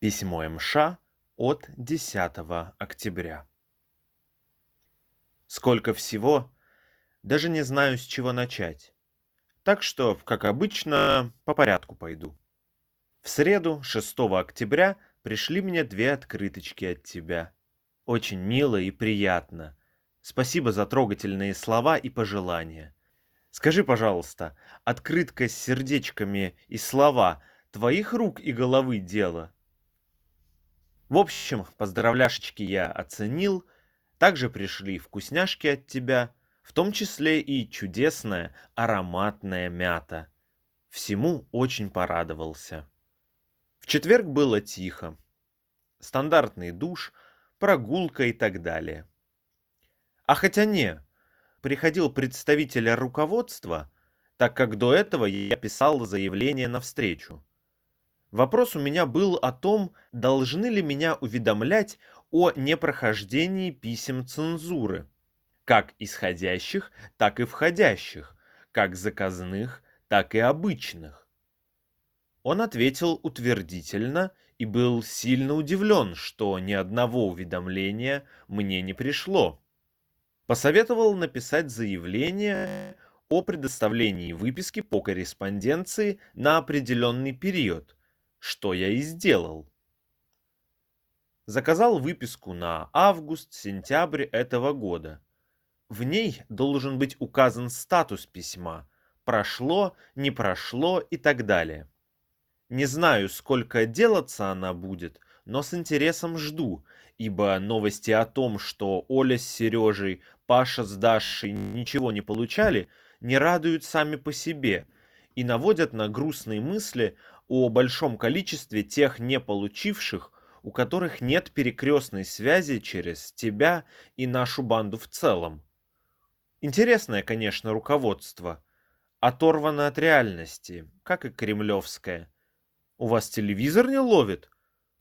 Письмо МШ от 10 октября. Сколько всего, даже не знаю, с чего начать. Так что, как обычно, по порядку пойду. В среду, 6 октября, пришли мне две открыточки от тебя. Очень мило и приятно. Спасибо за трогательные слова и пожелания. Скажи, пожалуйста, открытка с сердечками и слова твоих рук и головы дело? В общем, поздравляшечки я оценил, также пришли вкусняшки от тебя, в том числе и чудесная ароматная мята. Всему очень порадовался. В четверг было тихо. Стандартный душ, прогулка и так далее. А хотя не, приходил представитель руководства, так как до этого я писал заявление на встречу. Вопрос у меня был о том, должны ли меня уведомлять о непрохождении писем цензуры, как исходящих, так и входящих, как заказных, так и обычных. Он ответил утвердительно и был сильно удивлен, что ни одного уведомления мне не пришло. Посоветовал написать заявление о предоставлении выписки по корреспонденции на определенный период – что я и сделал. Заказал выписку на август-сентябрь этого года. В ней должен быть указан статус письма, прошло, не прошло и так далее. Не знаю, сколько делаться она будет, но с интересом жду, ибо новости о том, что Оля с Сережей, Паша с Дашей ничего не получали, не радуют сами по себе и наводят на грустные мысли о большом количестве тех не получивших, у которых нет перекрестной связи через тебя и нашу банду в целом. Интересное, конечно, руководство. Оторвано от реальности, как и кремлевское. У вас телевизор не ловит?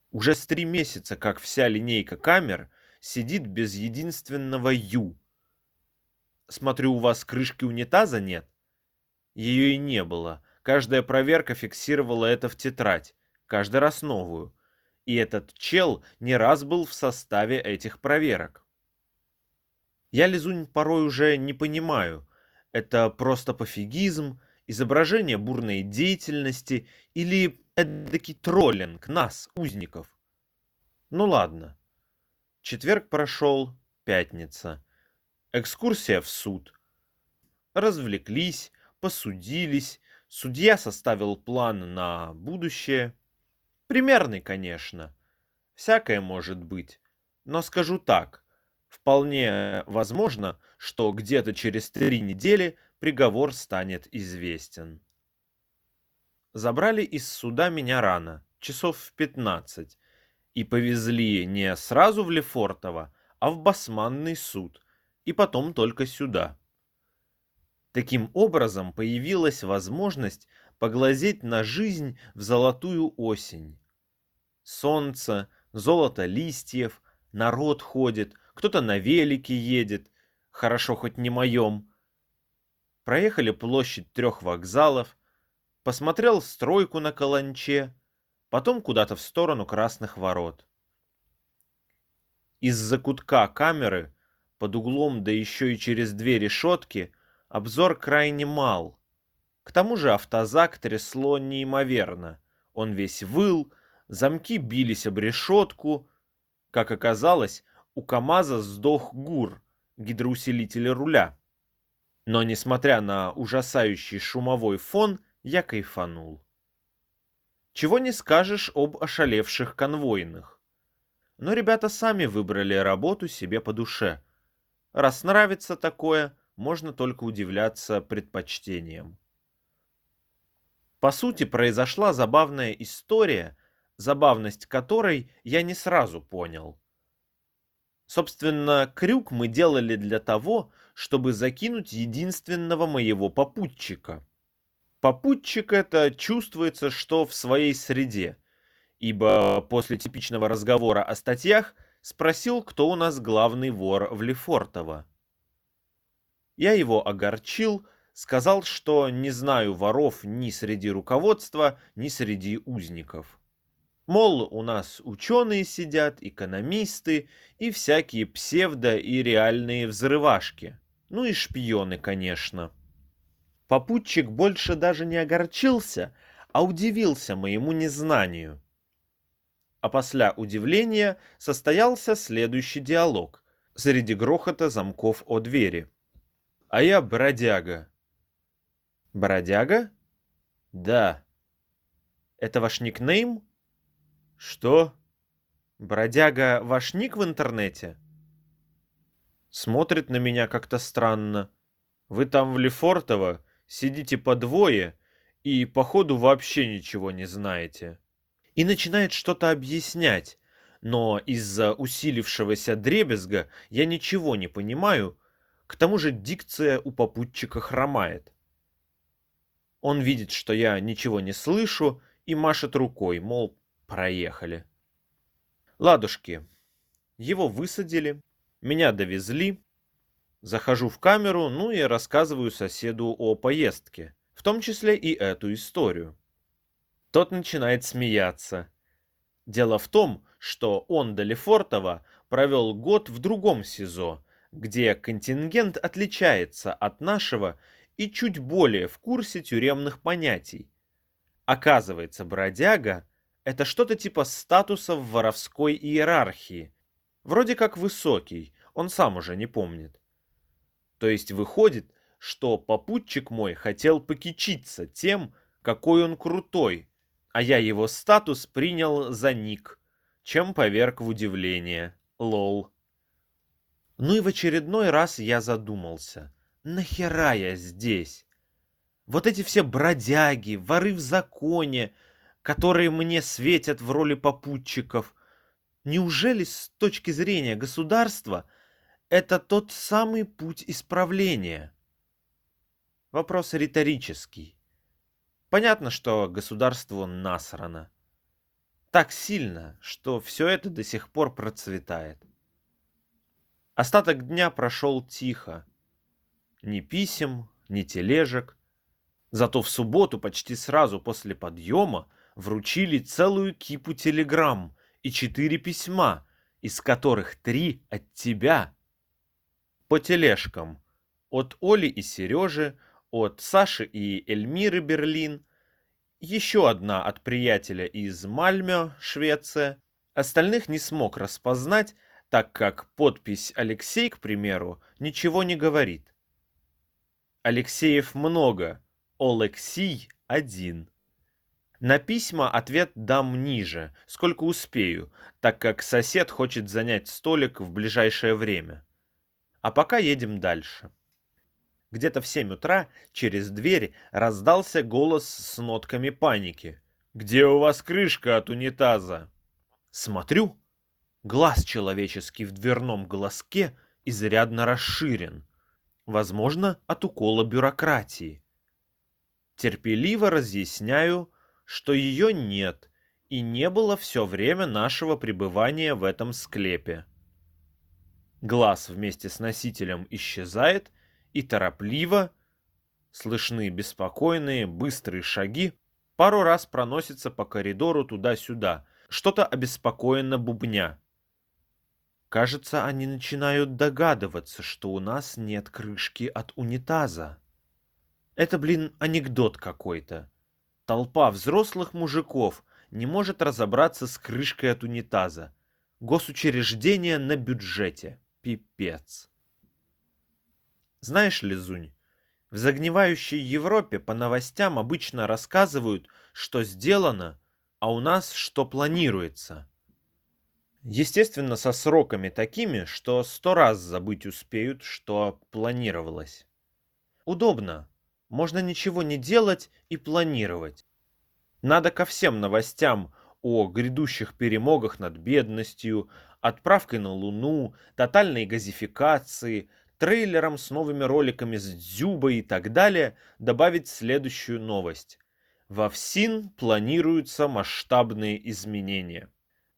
Уже с три месяца, как вся линейка камер сидит без единственного «ю». Смотрю, у вас крышки унитаза нет? Ее и не было, Каждая проверка фиксировала это в тетрадь, каждый раз новую. И этот чел не раз был в составе этих проверок. Я Лизунь порой уже не понимаю, это просто пофигизм, изображение бурной деятельности или эдакий троллинг нас, узников. Ну ладно. Четверг прошел, пятница. Экскурсия в суд. Развлеклись, посудились, Судья составил план на будущее. Примерный, конечно. Всякое может быть. Но скажу так. Вполне возможно, что где-то через три недели приговор станет известен. Забрали из суда меня рано, часов в пятнадцать, и повезли не сразу в Лефортово, а в Басманный суд, и потом только сюда. Таким образом появилась возможность поглазеть на жизнь в золотую осень. Солнце, золото листьев, народ ходит, кто-то на велике едет, хорошо хоть не моем. Проехали площадь трех вокзалов, посмотрел стройку на каланче, потом куда-то в сторону красных ворот. Из-за кутка камеры, под углом, да еще и через две решетки, Обзор крайне мал. К тому же автозак трясло неимоверно. Он весь выл, замки бились об решетку. Как оказалось, у КамАЗа сдох ГУР, гидроусилитель руля. Но, несмотря на ужасающий шумовой фон, я кайфанул. Чего не скажешь об ошалевших конвойных. Но ребята сами выбрали работу себе по душе. Раз нравится такое, можно только удивляться предпочтениям. По сути, произошла забавная история, забавность которой я не сразу понял. Собственно, крюк мы делали для того, чтобы закинуть единственного моего попутчика. Попутчик это чувствуется, что в своей среде, ибо после типичного разговора о статьях спросил, кто у нас главный вор в Лефортово. Я его огорчил, сказал, что не знаю воров ни среди руководства, ни среди узников. Мол, у нас ученые сидят, экономисты и всякие псевдо и реальные взрывашки. Ну и шпионы, конечно. Попутчик больше даже не огорчился, а удивился моему незнанию. А после удивления состоялся следующий диалог среди грохота замков о двери. «А я бродяга». «Бродяга?» «Да». «Это ваш никнейм?» Что? Бродяга ваш ник в интернете? Смотрит на меня как-то странно. Вы там в Лефортово сидите по двое и, походу, вообще ничего не знаете. И начинает что-то объяснять, но из-за усилившегося дребезга я ничего не понимаю, к тому же дикция у попутчика хромает. Он видит, что я ничего не слышу, и машет рукой, мол, Проехали. Ладушки. Его высадили, меня довезли. Захожу в камеру, ну и рассказываю соседу о поездке, в том числе и эту историю. Тот начинает смеяться. Дело в том, что он до Лефортово провел год в другом СИЗО, где контингент отличается от нашего и чуть более в курсе тюремных понятий. Оказывается, бродяга это что-то типа статуса в воровской иерархии. Вроде как высокий, он сам уже не помнит. То есть выходит, что попутчик мой хотел покичиться тем, какой он крутой, а я его статус принял за ник, чем поверг в удивление. Лол. Ну и в очередной раз я задумался. Нахера я здесь? Вот эти все бродяги, воры в законе, которые мне светят в роли попутчиков. Неужели с точки зрения государства это тот самый путь исправления? Вопрос риторический. Понятно, что государству насрано. Так сильно, что все это до сих пор процветает. Остаток дня прошел тихо. Ни писем, ни тележек. Зато в субботу, почти сразу после подъема, вручили целую кипу телеграмм и четыре письма, из которых три от тебя. По тележкам. От Оли и Сережи, от Саши и Эльмиры Берлин, еще одна от приятеля из Мальмё, Швеция. Остальных не смог распознать, так как подпись Алексей, к примеру, ничего не говорит. Алексеев много, Олексий один. На письма ответ дам ниже, сколько успею, так как сосед хочет занять столик в ближайшее время. А пока едем дальше. Где-то в 7 утра через дверь раздался голос с нотками паники. «Где у вас крышка от унитаза?» Смотрю, глаз человеческий в дверном глазке изрядно расширен. Возможно, от укола бюрократии. Терпеливо разъясняю, что ее нет и не было все время нашего пребывания в этом склепе. Глаз вместе с носителем исчезает, и торопливо, слышны беспокойные, быстрые шаги, пару раз проносится по коридору туда-сюда, что-то обеспокоенно бубня. Кажется, они начинают догадываться, что у нас нет крышки от унитаза. Это, блин, анекдот какой-то. Толпа взрослых мужиков не может разобраться с крышкой от унитаза. Госучреждение на бюджете. Пипец. Знаешь ли, Зунь, в загнивающей Европе по новостям обычно рассказывают, что сделано, а у нас что планируется. Естественно, со сроками такими, что сто раз забыть успеют, что планировалось. Удобно, можно ничего не делать и планировать. Надо ко всем новостям о грядущих перемогах над бедностью, отправкой на Луну, тотальной газификации, трейлером с новыми роликами с Дзюбой и так далее добавить следующую новость. Во ФСИН планируются масштабные изменения.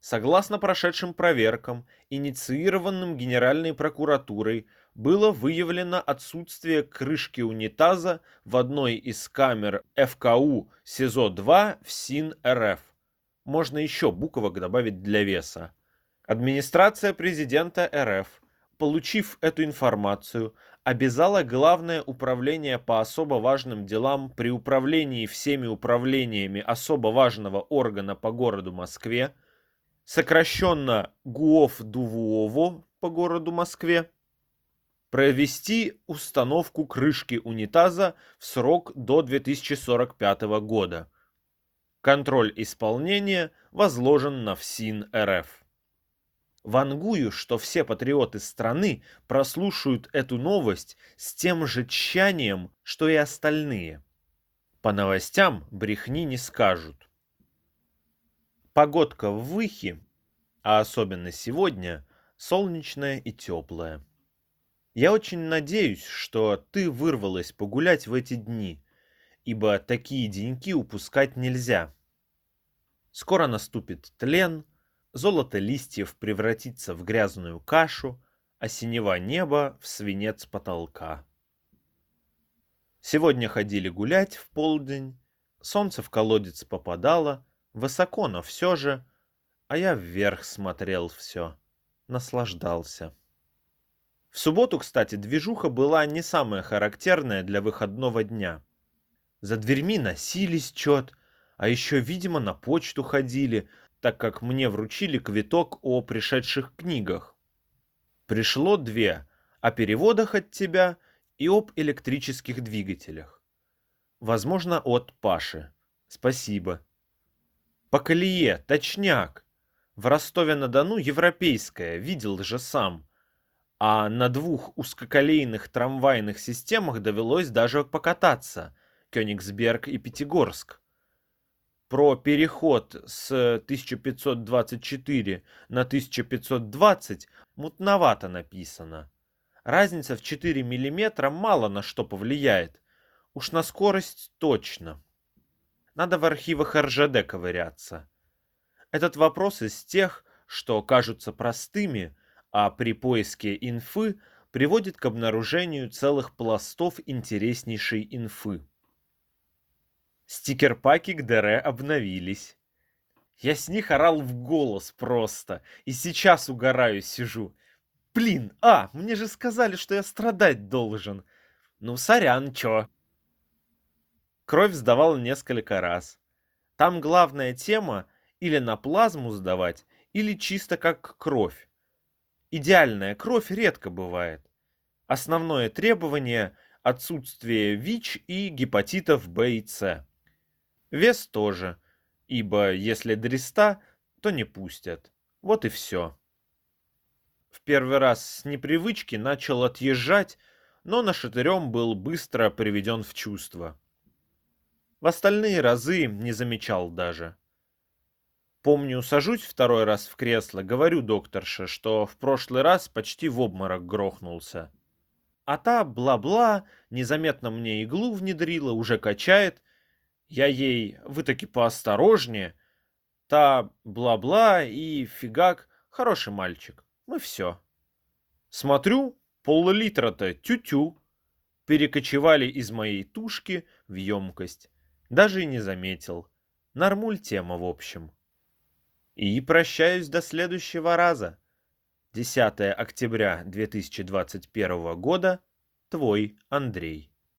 Согласно прошедшим проверкам, инициированным Генеральной прокуратурой, было выявлено отсутствие крышки унитаза в одной из камер ФКУ СИЗО-2 в СИН РФ. Можно еще буквок добавить для веса. Администрация президента РФ, получив эту информацию, обязала Главное управление по особо важным делам при управлении всеми управлениями особо важного органа по городу Москве, сокращенно ГУОВ-ДУВУОВО по городу Москве, провести установку крышки унитаза в срок до 2045 года. Контроль исполнения возложен на ФСИН РФ. Вангую, что все патриоты страны прослушают эту новость с тем же тщанием, что и остальные. По новостям брехни не скажут. Погодка в Выхе, а особенно сегодня, солнечная и теплая. Я очень надеюсь, что ты вырвалась погулять в эти дни, ибо такие деньки упускать нельзя. Скоро наступит тлен, золото листьев превратится в грязную кашу, а синева неба в свинец потолка. Сегодня ходили гулять в полдень, солнце в колодец попадало, высоко, но все же, а я вверх смотрел все, наслаждался. В субботу, кстати, движуха была не самая характерная для выходного дня. За дверьми носились чет, а еще, видимо, на почту ходили, так как мне вручили квиток о пришедших книгах. Пришло две о переводах от тебя и об электрических двигателях. Возможно, от Паши. Спасибо. По колее, точняк. В Ростове-на-Дону европейская, видел же сам а на двух узкоколейных трамвайных системах довелось даже покататься – Кёнигсберг и Пятигорск. Про переход с 1524 на 1520 мутновато написано. Разница в 4 мм мало на что повлияет. Уж на скорость точно. Надо в архивах РЖД ковыряться. Этот вопрос из тех, что кажутся простыми – а при поиске инфы приводит к обнаружению целых пластов интереснейшей инфы. Стикер-паки к ДР обновились. Я с них орал в голос просто, и сейчас угораю сижу. Блин, а, мне же сказали, что я страдать должен. Ну, сорян, чё. Кровь сдавал несколько раз. Там главная тема или на плазму сдавать, или чисто как кровь. Идеальная кровь редко бывает. Основное требование – отсутствие ВИЧ и гепатитов В и С. Вес тоже, ибо если дреста, то не пустят. Вот и все. В первый раз с непривычки начал отъезжать, но на шатырем был быстро приведен в чувство. В остальные разы не замечал даже. Помню, сажусь второй раз в кресло, говорю докторше, что в прошлый раз почти в обморок грохнулся. А та бла-бла, незаметно мне иглу внедрила, уже качает. Я ей, вы таки поосторожнее. Та бла-бла и фигак, хороший мальчик. Мы все. Смотрю, пол-литра-то тю-тю. Перекочевали из моей тушки в емкость. Даже и не заметил. Нормуль тема, в общем. И прощаюсь до следующего раза. 10 октября 2021 года. Твой Андрей.